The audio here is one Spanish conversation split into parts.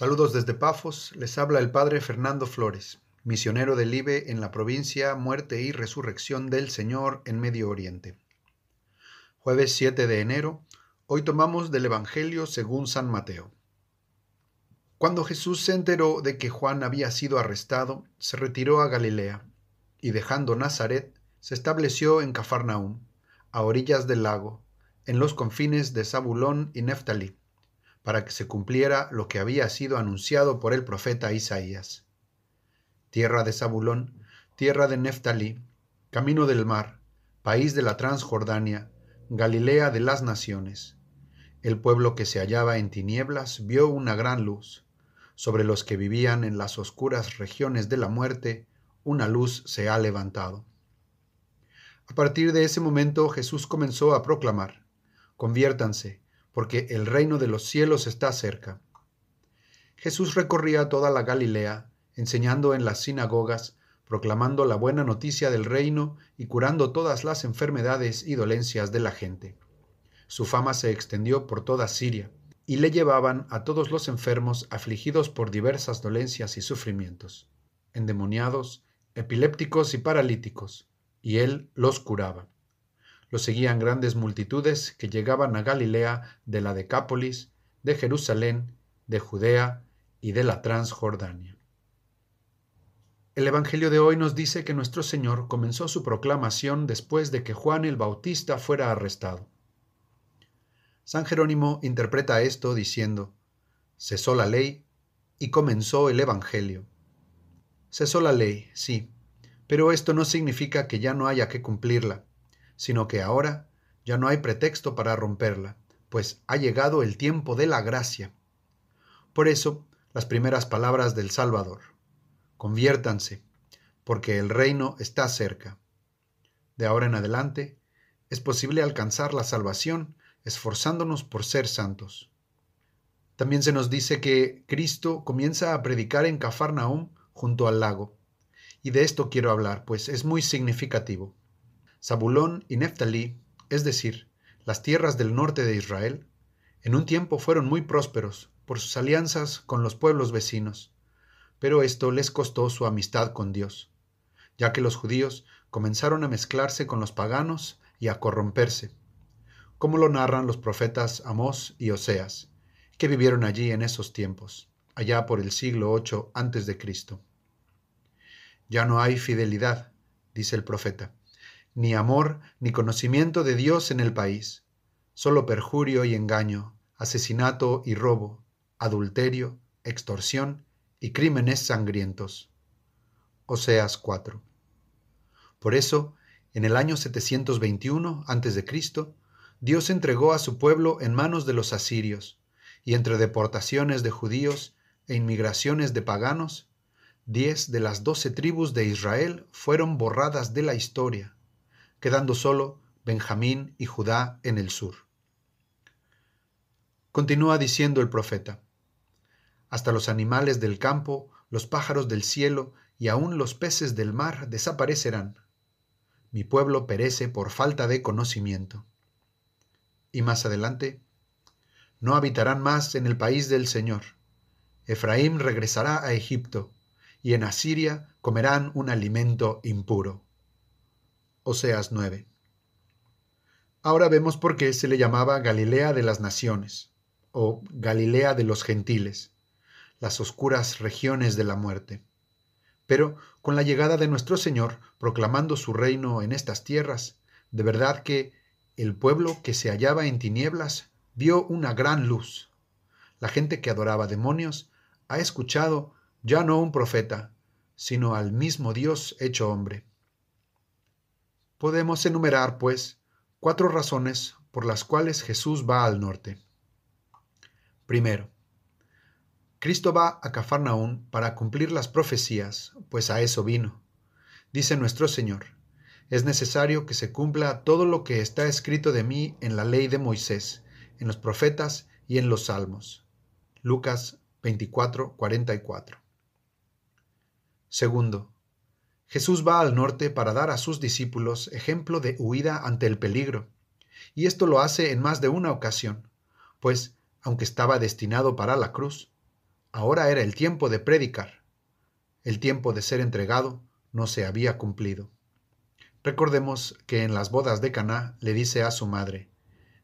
Saludos desde Pafos, les habla el Padre Fernando Flores, misionero del IBE en la provincia Muerte y Resurrección del Señor en Medio Oriente. Jueves 7 de enero, hoy tomamos del Evangelio según San Mateo. Cuando Jesús se enteró de que Juan había sido arrestado, se retiró a Galilea, y dejando Nazaret, se estableció en Cafarnaúm, a orillas del lago, en los confines de Zabulón y Neftalí para que se cumpliera lo que había sido anunciado por el profeta Isaías. Tierra de Zabulón, tierra de Neftalí, camino del mar, país de la Transjordania, Galilea de las naciones. El pueblo que se hallaba en tinieblas vio una gran luz. Sobre los que vivían en las oscuras regiones de la muerte, una luz se ha levantado. A partir de ese momento Jesús comenzó a proclamar, conviértanse, porque el reino de los cielos está cerca. Jesús recorría toda la Galilea, enseñando en las sinagogas, proclamando la buena noticia del reino y curando todas las enfermedades y dolencias de la gente. Su fama se extendió por toda Siria, y le llevaban a todos los enfermos afligidos por diversas dolencias y sufrimientos, endemoniados, epilépticos y paralíticos, y él los curaba. Lo seguían grandes multitudes que llegaban a Galilea de la Decápolis, de Jerusalén, de Judea y de la Transjordania. El Evangelio de hoy nos dice que nuestro Señor comenzó su proclamación después de que Juan el Bautista fuera arrestado. San Jerónimo interpreta esto diciendo, cesó la ley y comenzó el Evangelio. Cesó la ley, sí, pero esto no significa que ya no haya que cumplirla sino que ahora ya no hay pretexto para romperla, pues ha llegado el tiempo de la gracia. Por eso, las primeras palabras del Salvador. Conviértanse, porque el reino está cerca. De ahora en adelante, es posible alcanzar la salvación esforzándonos por ser santos. También se nos dice que Cristo comienza a predicar en Cafarnaúm junto al lago. Y de esto quiero hablar, pues es muy significativo. Zabulón y Neftalí, es decir, las tierras del norte de Israel, en un tiempo fueron muy prósperos por sus alianzas con los pueblos vecinos, pero esto les costó su amistad con Dios, ya que los judíos comenzaron a mezclarse con los paganos y a corromperse, como lo narran los profetas Amós y Oseas, que vivieron allí en esos tiempos, allá por el siglo VIII Cristo. Ya no hay fidelidad, dice el profeta ni amor, ni conocimiento de Dios en el país, solo perjurio y engaño, asesinato y robo, adulterio, extorsión y crímenes sangrientos. Oseas 4. Por eso, en el año 721 a.C., Dios entregó a su pueblo en manos de los asirios, y entre deportaciones de judíos e inmigraciones de paganos, diez de las doce tribus de Israel fueron borradas de la historia quedando solo Benjamín y Judá en el sur. Continúa diciendo el profeta, hasta los animales del campo, los pájaros del cielo y aun los peces del mar desaparecerán. Mi pueblo perece por falta de conocimiento. Y más adelante, no habitarán más en el país del Señor. Efraín regresará a Egipto, y en Asiria comerán un alimento impuro. Oseas 9. Ahora vemos por qué se le llamaba Galilea de las Naciones, o Galilea de los Gentiles, las oscuras regiones de la muerte. Pero con la llegada de nuestro Señor, proclamando su reino en estas tierras, de verdad que el pueblo que se hallaba en tinieblas vio una gran luz. La gente que adoraba demonios ha escuchado ya no un profeta, sino al mismo Dios hecho hombre. Podemos enumerar, pues, cuatro razones por las cuales Jesús va al norte. Primero, Cristo va a Cafarnaún para cumplir las profecías, pues a eso vino. Dice nuestro Señor, es necesario que se cumpla todo lo que está escrito de mí en la ley de Moisés, en los profetas y en los salmos. Lucas 24, 44. Segundo, Jesús va al norte para dar a sus discípulos ejemplo de huida ante el peligro, y esto lo hace en más de una ocasión, pues, aunque estaba destinado para la cruz, ahora era el tiempo de predicar. El tiempo de ser entregado no se había cumplido. Recordemos que en las bodas de Caná le dice a su madre,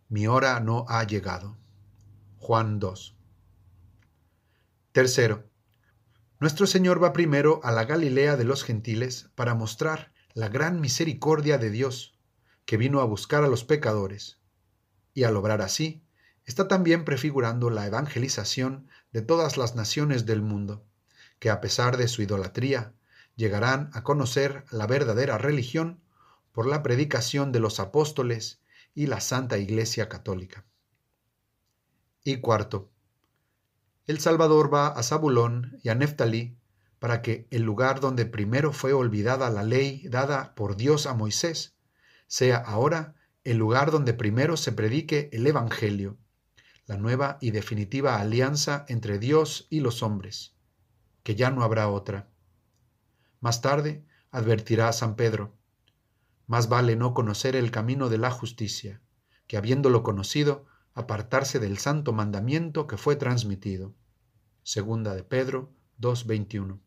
mi hora no ha llegado. Juan 2. Tercero, nuestro Señor va primero a la Galilea de los gentiles para mostrar la gran misericordia de Dios, que vino a buscar a los pecadores, y al obrar así, está también prefigurando la evangelización de todas las naciones del mundo, que a pesar de su idolatría, llegarán a conocer la verdadera religión por la predicación de los apóstoles y la Santa Iglesia Católica. Y cuarto, el Salvador va a Zabulón y a Neftalí para que el lugar donde primero fue olvidada la ley dada por Dios a Moisés sea ahora el lugar donde primero se predique el Evangelio, la nueva y definitiva alianza entre Dios y los hombres, que ya no habrá otra. Más tarde advertirá a San Pedro, más vale no conocer el camino de la justicia, que habiéndolo conocido, apartarse del santo mandamiento que fue transmitido. Segunda de Pedro 2.21.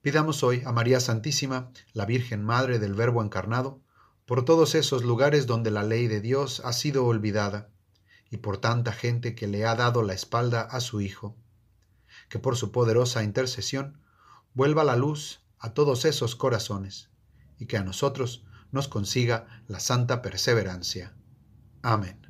Pidamos hoy a María Santísima, la Virgen Madre del Verbo encarnado, por todos esos lugares donde la ley de Dios ha sido olvidada, y por tanta gente que le ha dado la espalda a su Hijo, que por su poderosa intercesión vuelva la luz a todos esos corazones, y que a nosotros nos consiga la santa perseverancia. Amen.